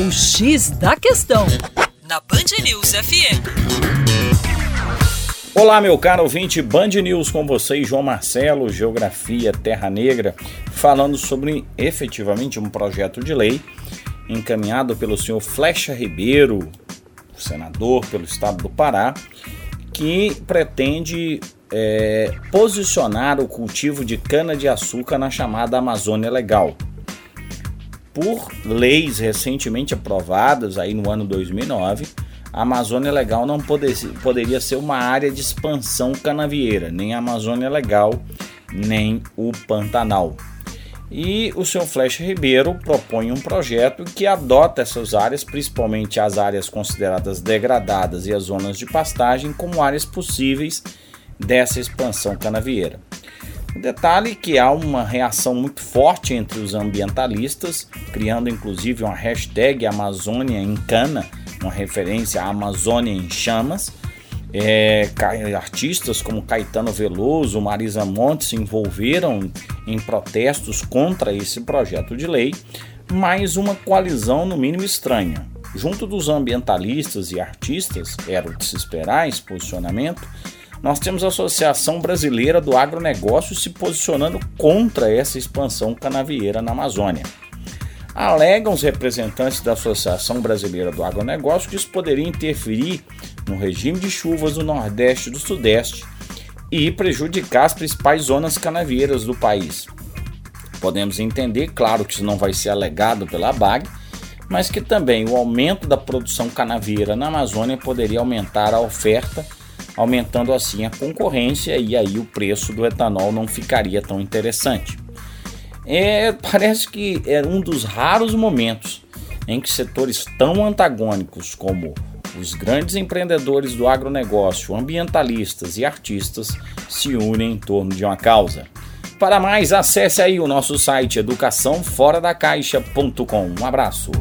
O X da Questão, na Band News FM. Olá, meu caro ouvinte, Band News com vocês, João Marcelo, Geografia Terra Negra, falando sobre efetivamente um projeto de lei encaminhado pelo senhor Flecha Ribeiro, senador pelo estado do Pará, que pretende é, posicionar o cultivo de cana-de-açúcar na chamada Amazônia Legal. Por leis recentemente aprovadas aí no ano 2009, a Amazônia Legal não poder, poderia ser uma área de expansão canavieira, nem a Amazônia Legal, nem o Pantanal. E o senhor Flecha Ribeiro propõe um projeto que adota essas áreas, principalmente as áreas consideradas degradadas e as zonas de pastagem, como áreas possíveis dessa expansão canavieira. Detalhe que há uma reação muito forte entre os ambientalistas, criando inclusive uma hashtag Amazônia em Cana, uma referência à Amazônia em Chamas. É, artistas como Caetano Veloso, Marisa Monte se envolveram em protestos contra esse projeto de lei, mas uma coalizão no mínimo estranha. Junto dos ambientalistas e artistas, era o de se esperar esse posicionamento, nós temos a Associação Brasileira do Agronegócio se posicionando contra essa expansão canavieira na Amazônia. Alegam os representantes da Associação Brasileira do Agronegócio que isso poderia interferir no regime de chuvas do Nordeste e do Sudeste e prejudicar as principais zonas canavieiras do país. Podemos entender, claro que isso não vai ser alegado pela BAG, mas que também o aumento da produção canavieira na Amazônia poderia aumentar a oferta, aumentando assim a concorrência e aí o preço do etanol não ficaria tão interessante. É, parece que é um dos raros momentos em que setores tão antagônicos como os grandes empreendedores do agronegócio, ambientalistas e artistas se unem em torno de uma causa. Para mais, acesse aí o nosso site educaçãoforadacaixa.com. Um abraço.